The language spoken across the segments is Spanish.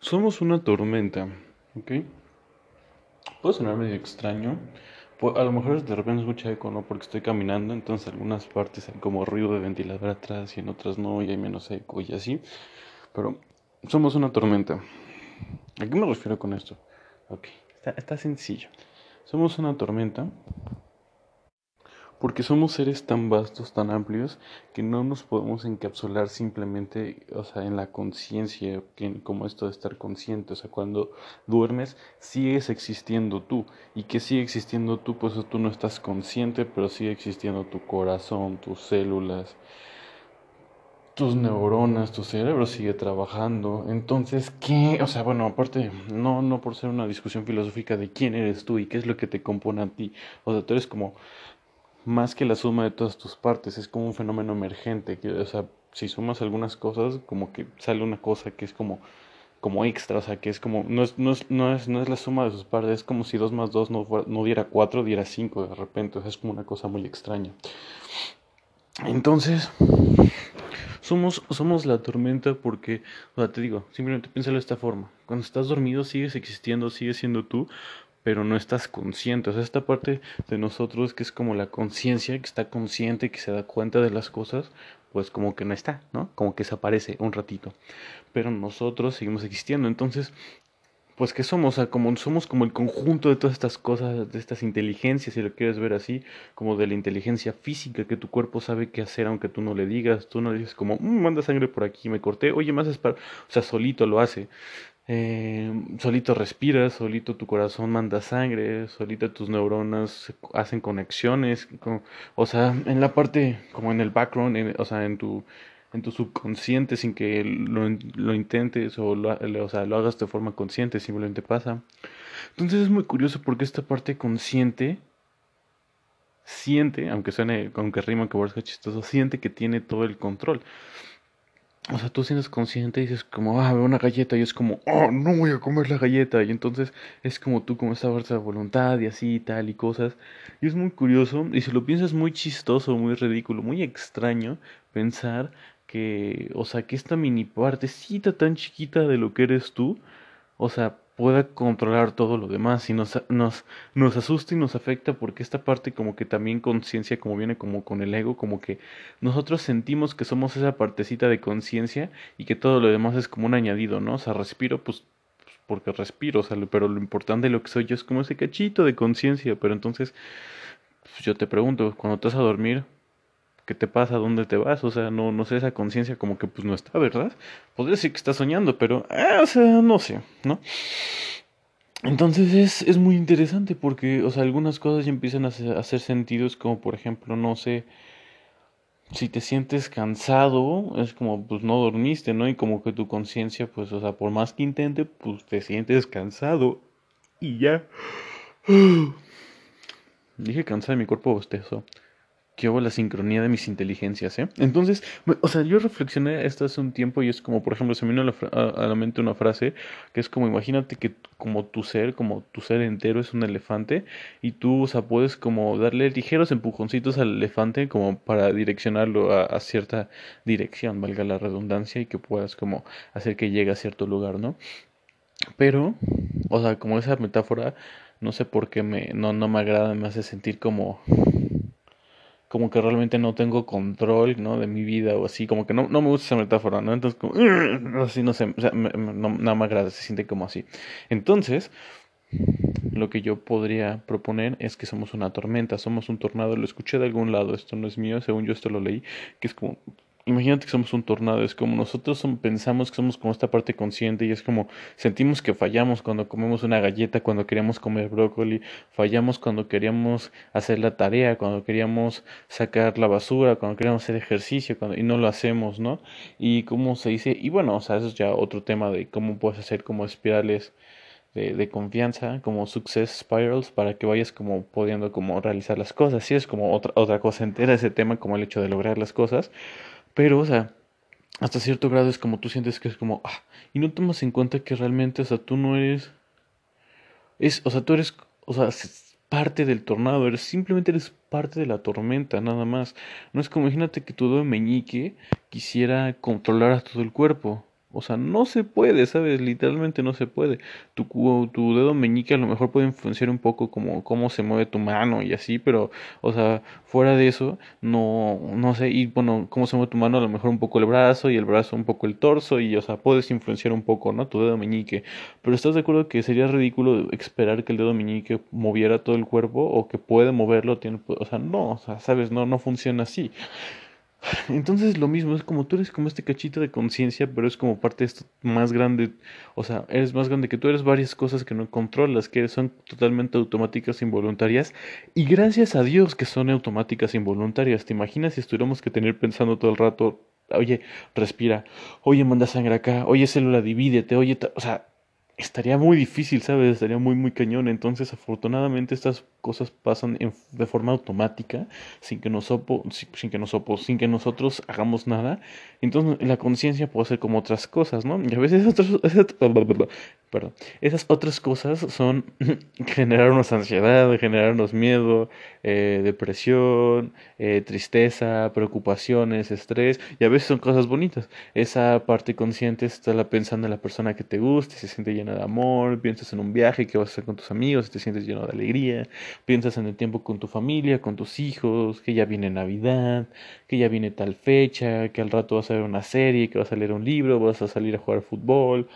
Somos una tormenta, ¿ok? Puede sonar medio extraño. A lo mejor de repente escucha eco, ¿no? Porque estoy caminando, entonces en algunas partes hay como ruido de ventilador atrás y en otras no, y hay menos eco y así. Pero somos una tormenta. ¿A qué me refiero con esto? Ok, está, está sencillo. Somos una tormenta porque somos seres tan vastos, tan amplios, que no nos podemos encapsular simplemente, o sea, en la conciencia, como esto de estar consciente, o sea, cuando duermes sigues existiendo tú, y que sigue existiendo tú, pues tú no estás consciente, pero sigue existiendo tu corazón, tus células, tus neuronas, tu cerebro sigue trabajando. Entonces, ¿qué? O sea, bueno, aparte, no, no por ser una discusión filosófica de quién eres tú y qué es lo que te compone a ti. O sea, tú eres como más que la suma de todas tus partes, es como un fenómeno emergente, que, o sea, si sumas algunas cosas, como que sale una cosa que es como, como extra, o sea, que es como, no es, no es, no es, no es la suma de sus partes, es como si 2 más 2 no, no diera 4, diera 5 de repente, o sea, es como una cosa muy extraña. Entonces, somos, somos la tormenta porque, o sea, te digo, simplemente piénsalo de esta forma. Cuando estás dormido sigues existiendo, sigues siendo tú, pero no estás consciente. O sea, esta parte de nosotros que es como la conciencia, que está consciente, que se da cuenta de las cosas, pues como que no está, ¿no? Como que desaparece un ratito. Pero nosotros seguimos existiendo. Entonces, pues que somos, o sea, como somos como el conjunto de todas estas cosas, de estas inteligencias, si lo quieres ver así, como de la inteligencia física que tu cuerpo sabe qué hacer aunque tú no le digas, tú no le dices como, mm, manda sangre por aquí, me corté, oye, más es para, o sea, solito lo hace. Eh, solito respiras, solito tu corazón manda sangre, solito tus neuronas hacen conexiones, o sea, en la parte, como en el background, o sea, en tu, en tu subconsciente sin que lo, lo intentes o lo, o sea, lo hagas de forma consciente, simplemente pasa. Entonces es muy curioso porque esta parte consciente siente, aunque suene, aunque rima que parezca chistoso, siente que tiene todo el control. O sea, tú sientes consciente y dices como, ah, veo una galleta y es como, oh, no voy a comer la galleta. Y entonces es como tú como esa fuerza de voluntad y así y tal y cosas. Y es muy curioso y si lo piensas muy chistoso, muy ridículo, muy extraño pensar que, o sea, que esta mini partecita tan chiquita de lo que eres tú, o sea, pueda controlar todo lo demás y nos, nos, nos asusta y nos afecta porque esta parte como que también conciencia como viene como con el ego, como que nosotros sentimos que somos esa partecita de conciencia y que todo lo demás es como un añadido, ¿no? O sea, respiro pues, pues porque respiro, o sea, pero lo importante de lo que soy yo es como ese cachito de conciencia, pero entonces pues yo te pregunto, cuando te vas a dormir, ¿qué te pasa? ¿Dónde te vas? O sea, no, no sé, esa conciencia como que pues no está, ¿verdad? Podría decir que estás soñando, pero, eh, o sea, no sé, ¿no? Entonces es, es muy interesante porque, o sea, algunas cosas ya empiezan a hacer, sentidos, como por ejemplo, no sé, si te sientes cansado, es como, pues no dormiste, ¿no? Y como que tu conciencia, pues, o sea, por más que intente, pues te sientes cansado y ya. Dije cansado de mi cuerpo bostezo que hubo la sincronía de mis inteligencias, ¿eh? Entonces, o sea, yo reflexioné esto hace un tiempo y es como, por ejemplo, se me vino a la, mente una frase que es como, imagínate que como tu ser, como tu ser entero es un elefante y tú, o sea, puedes como darle ligeros empujoncitos al elefante como para direccionarlo a, a cierta dirección, valga la redundancia, y que puedas como hacer que llegue a cierto lugar, ¿no? Pero, o sea, como esa metáfora, no sé por qué me, no, no me agrada, me hace sentir como como que realmente no tengo control, ¿no? De mi vida o así, como que no, no me gusta esa metáfora, ¿no? Entonces, como, así, no sé, o sea, no, nada más agrada, se siente como así. Entonces, lo que yo podría proponer es que somos una tormenta, somos un tornado, lo escuché de algún lado, esto no es mío, según yo esto lo leí, que es como imagínate que somos un tornado, es como nosotros pensamos que somos como esta parte consciente y es como sentimos que fallamos cuando comemos una galleta, cuando queríamos comer brócoli, fallamos cuando queríamos hacer la tarea, cuando queríamos sacar la basura, cuando queríamos hacer ejercicio cuando, y no lo hacemos, ¿no? Y cómo se dice, y bueno, o sea, eso es ya otro tema de cómo puedes hacer como espirales. De, confianza, como success spirals, para que vayas como pudiendo como realizar las cosas. Sí, es como otra, otra cosa entera ese tema, como el hecho de lograr las cosas. Pero, o sea, hasta cierto grado es como tú sientes que es como, ah, y no tomas en cuenta que realmente, o sea, tú no eres, es, o sea, tú eres, o sea, parte del tornado, eres, simplemente eres parte de la tormenta, nada más. No es como, imagínate que tu dedo meñique quisiera controlar a todo el cuerpo. O sea, no se puede, ¿sabes? Literalmente no se puede. Tu, tu dedo meñique a lo mejor puede influenciar un poco como cómo se mueve tu mano y así, pero, o sea, fuera de eso, no, no sé, y bueno, cómo se mueve tu mano, a lo mejor un poco el brazo y el brazo un poco el torso y, o sea, puedes influenciar un poco, ¿no? Tu dedo meñique. Pero ¿estás de acuerdo que sería ridículo esperar que el dedo meñique moviera todo el cuerpo o que puede moverlo? Tiene, o sea, no, o sea, ¿sabes? No, no funciona así. Entonces lo mismo, es como tú eres como este cachito de conciencia, pero es como parte de esto más grande, o sea, eres más grande que tú, eres varias cosas que no controlas, que son totalmente automáticas, involuntarias, y gracias a Dios que son automáticas, involuntarias. ¿Te imaginas si estuviéramos que tener pensando todo el rato, oye, respira, oye, manda sangre acá, oye, célula, divídete, oye, o sea, estaría muy difícil, ¿sabes? Estaría muy, muy cañón. Entonces, afortunadamente, estas cosas pasan de forma automática, sin que, nos sin, que nos sin que nosotros hagamos nada. Entonces, la conciencia puede ser como otras cosas, ¿no? Y a veces otras, perdón, esas otras cosas son generarnos ansiedad, generarnos miedo, eh, depresión, eh, tristeza, preocupaciones, estrés, y a veces son cosas bonitas. Esa parte consciente está la pensando en la persona que te gusta, se siente llena de amor, piensas en un viaje que vas a hacer con tus amigos, te sientes lleno de alegría, piensas en el tiempo con tu familia, con tus hijos, que ya viene Navidad, que ya viene tal fecha, que al rato vas a ver una serie, que vas a leer un libro, vas a salir a jugar fútbol,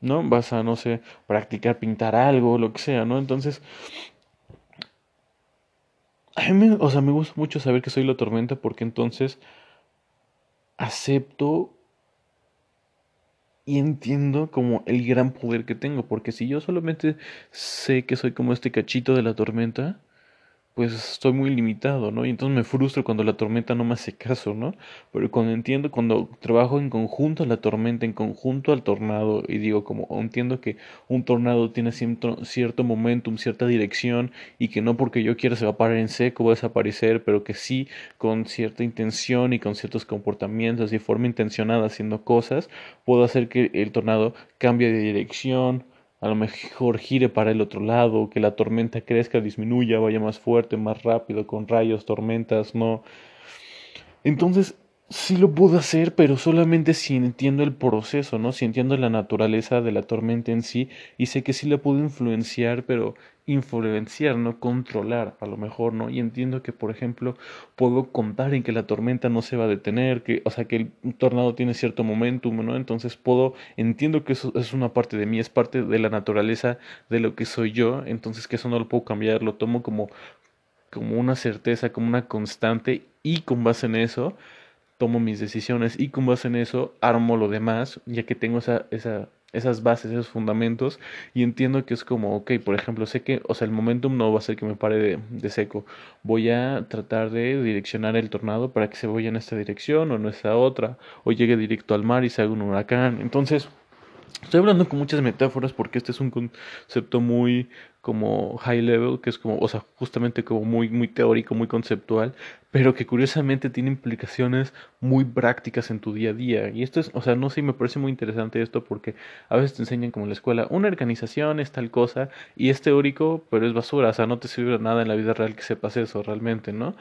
¿no? Vas a, no sé, practicar, pintar algo, lo que sea, ¿no? Entonces, a mí o sea, me gusta mucho saber que soy la tormenta porque entonces acepto y entiendo como el gran poder que tengo, porque si yo solamente sé que soy como este cachito de la tormenta, pues estoy muy limitado, ¿no? Y entonces me frustro cuando la tormenta no me hace caso, ¿no? Pero cuando entiendo, cuando trabajo en conjunto a la tormenta, en conjunto al tornado, y digo como entiendo que un tornado tiene cierto, cierto momentum, cierta dirección, y que no porque yo quiera se va a parar en seco, va a desaparecer, pero que sí con cierta intención y con ciertos comportamientos y forma intencionada haciendo cosas, puedo hacer que el tornado cambie de dirección, a lo mejor gire para el otro lado, que la tormenta crezca, disminuya, vaya más fuerte, más rápido, con rayos, tormentas, no. Entonces, sí lo puedo hacer, pero solamente si entiendo el proceso, ¿no? Si entiendo la naturaleza de la tormenta en sí y sé que sí la puedo influenciar, pero influenciar, no controlar, a lo mejor, ¿no? Y entiendo que, por ejemplo, puedo contar en que la tormenta no se va a detener, que, o sea, que el tornado tiene cierto momentum, ¿no? Entonces puedo, entiendo que eso es una parte de mí, es parte de la naturaleza de lo que soy yo, entonces que eso no lo puedo cambiar, lo tomo como, como una certeza, como una constante y con base en eso tomo mis decisiones y con base en eso armo lo demás, ya que tengo esa, esa, esas bases, esos fundamentos y entiendo que es como, ok, por ejemplo, sé que, o sea, el momentum no va a ser que me pare de, de seco, voy a tratar de direccionar el tornado para que se vaya en esta dirección o en esta otra, o llegue directo al mar y se haga un huracán, entonces... Estoy hablando con muchas metáforas porque este es un concepto muy como high level, que es como, o sea, justamente como muy, muy teórico, muy conceptual, pero que curiosamente tiene implicaciones muy prácticas en tu día a día. Y esto es, o sea, no sé, me parece muy interesante esto porque a veces te enseñan como en la escuela, una organización es tal cosa y es teórico, pero es basura, o sea, no te sirve nada en la vida real que sepas eso realmente, ¿no?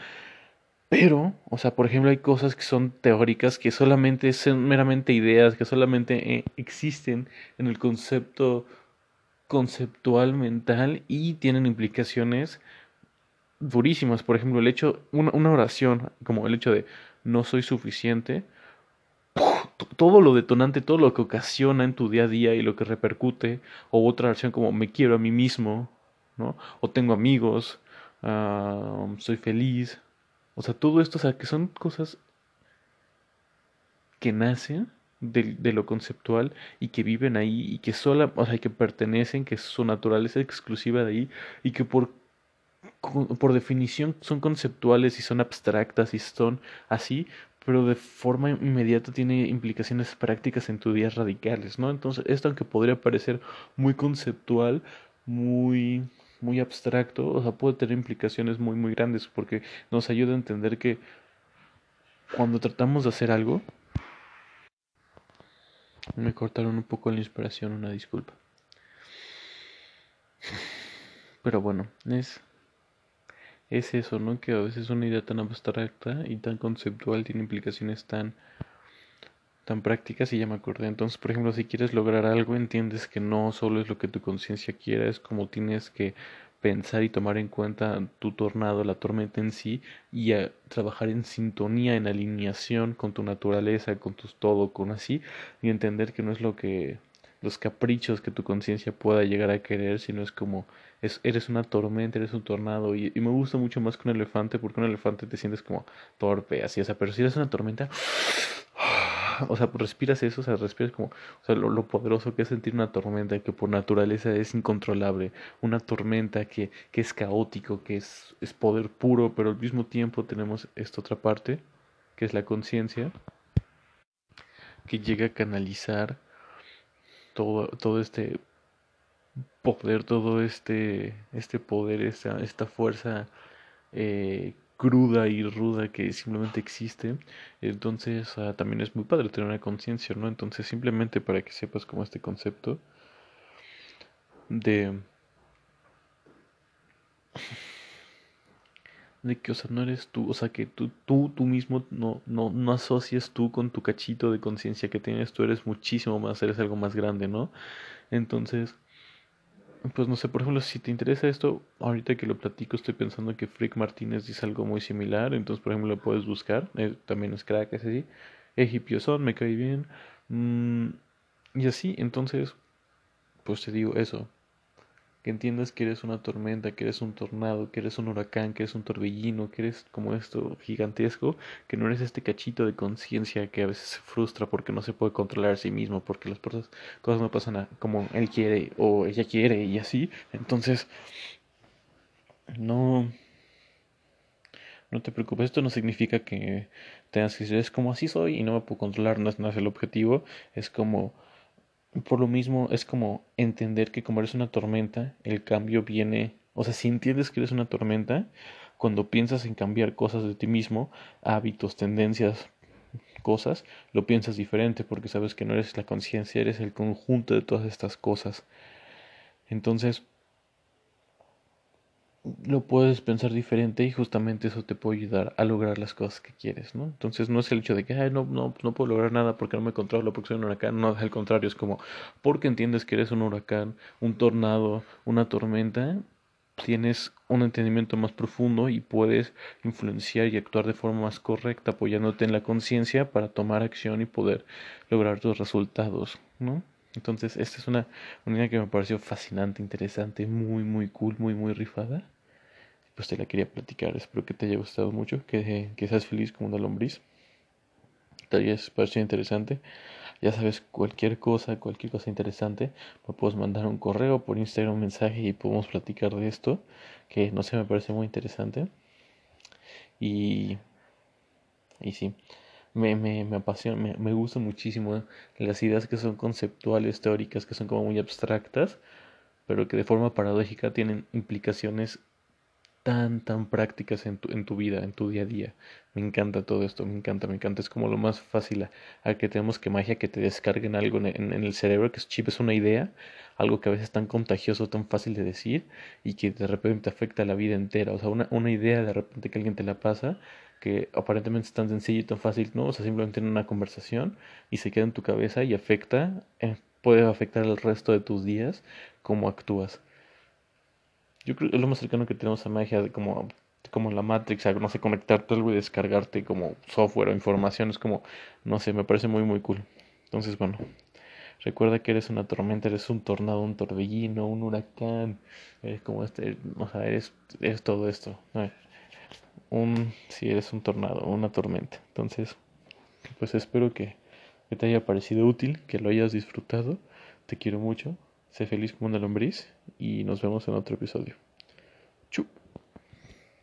Pero, o sea, por ejemplo, hay cosas que son teóricas, que solamente son meramente ideas, que solamente eh, existen en el concepto conceptual mental y tienen implicaciones durísimas. Por ejemplo, el hecho, una, una oración, como el hecho de no soy suficiente, todo lo detonante, todo lo que ocasiona en tu día a día y lo que repercute, o otra oración como me quiero a mí mismo, ¿no? O tengo amigos, soy feliz, o sea, todo esto, o sea, que son cosas que nacen de, lo conceptual y que viven ahí y que sola, o sea, que pertenecen, que su naturaleza exclusiva de ahí y que por, por definición son conceptuales y son abstractas y son así, pero de forma inmediata tiene implicaciones prácticas en tu día radicales, ¿no? Entonces, esto aunque podría parecer muy conceptual, muy muy abstracto, o sea, puede tener implicaciones muy, muy grandes porque nos ayuda a entender que cuando tratamos de hacer algo, me cortaron un poco la inspiración, una disculpa. Pero bueno, es, es eso, ¿no? Que a veces una idea tan abstracta y tan conceptual tiene implicaciones tan tan prácticas y ya me acordé. Entonces, por ejemplo, si quieres lograr algo, entiendes que no solo es lo que tu conciencia quiera, es como tienes que pensar y tomar en cuenta tu tornado, la tormenta en sí, y a trabajar en sintonía, en alineación con tu naturaleza, con tu todo, con así, y entender que no es lo que los caprichos que tu conciencia pueda llegar a querer, sino es como es, eres una tormenta, eres un tornado, y, y, me gusta mucho más que un elefante, porque un elefante te sientes como torpe, así, o sea, pero si eres una tormenta, o sea, respiras eso, o sea, respiras como, o sea, lo, poderoso que es sentir una tormenta que por naturaleza es incontrolable, una tormenta que, que es caótico, que es, es poder puro, pero al mismo tiempo tenemos esta otra parte, que es la conciencia, que llega a canalizar todo, todo este poder, todo este, este poder, esta, esta fuerza eh, cruda y ruda que simplemente existe. Entonces uh, también es muy padre tener una conciencia, ¿no? Entonces simplemente para que sepas como este concepto de... de que, o sea, no eres tú, o sea, que tú, tú, tú mismo no, no, no asocias tú con tu cachito de conciencia que tienes, tú eres muchísimo más, eres algo más grande, ¿no? Entonces, pues no sé, por ejemplo, si te interesa esto, ahorita que lo platico estoy pensando que Frick Martínez dice algo muy similar, entonces por ejemplo lo puedes buscar, eh, también es crack, es así, son, me cae bien, mm, y así, entonces, pues te digo eso, que entiendas que eres una tormenta, que eres un tornado, que eres un huracán, que eres un torbellino, que eres como esto gigantesco, que no eres este cachito de conciencia que a veces se frustra porque no se puede controlar a sí mismo, porque las cosas, no pasan como él quiere o ella quiere y así. Entonces, no, no te preocupes, esto no significa que tengas que decir es como así soy y no me puedo controlar, no es el objetivo, es como por lo mismo es como entender que como eres una tormenta, el cambio viene, o sea, si entiendes que eres una tormenta, cuando piensas en cambiar cosas de ti mismo, hábitos, tendencias, cosas, lo piensas diferente porque sabes que no eres la conciencia, eres el conjunto de todas estas cosas. Entonces, lo puedes pensar diferente y justamente eso te puede ayudar a lograr las cosas que quieres, ¿no? Entonces no es el hecho de que Ay, no, no, no puedo lograr nada porque no me controlo, porque soy un huracán, no, al contrario, es como porque entiendes que eres un huracán, un tornado, una tormenta, tienes un entendimiento más profundo y puedes influenciar y actuar de forma más correcta, apoyándote en la conciencia para tomar acción y poder lograr tus resultados, ¿no? Entonces, esta es una, idea que me pareció fascinante, interesante, muy, muy cool, muy, muy rifada. Pues te la quería platicar. Espero que te haya gustado mucho, que, que seas feliz como una lombriz. Te haya parecido interesante. Ya sabes, cualquier cosa, cualquier cosa interesante, me puedes mandar un correo por Instagram, un mensaje y podemos platicar de esto, que no sé, me parece muy interesante. Y, y sí me, me, me apasiona, me, me gustan muchísimo las ideas que son conceptuales, teóricas, que son como muy abstractas, pero que de forma paradójica tienen implicaciones tan, tan prácticas en tu, en tu vida, en tu día a día. Me encanta todo esto, me encanta, me encanta. Es como lo más fácil a, que tenemos que magia, que te descarguen algo en, en, el cerebro, que es chip, es una idea, algo que a veces es tan contagioso, tan fácil de decir y que de repente afecta a la vida entera. O sea, una, una idea de repente que alguien te la pasa que aparentemente es tan sencillo y tan fácil, ¿no? O sea, simplemente en una conversación y se queda en tu cabeza y afecta, eh, puede afectar el resto de tus días, cómo actúas. Yo creo que es lo más cercano que tenemos a magia, de como, como la Matrix, algo, no sé, conectarte algo y descargarte como software o información, es como, no sé, me parece muy, muy cool. Entonces, bueno, recuerda que eres una tormenta, eres un tornado, un torbellino, un huracán, eres como este, o sea, eres, eres todo esto. un, si eres un tornado una tormenta. Entonces, pues espero que te haya parecido útil, que lo hayas disfrutado. Te quiero mucho. Sé feliz como una lombriz y nos vemos en otro episodio.